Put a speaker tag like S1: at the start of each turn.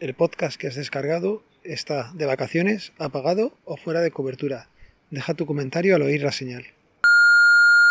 S1: El podcast que has descargado está de vacaciones, apagado o fuera de cobertura. Deja tu comentario al oír la señal.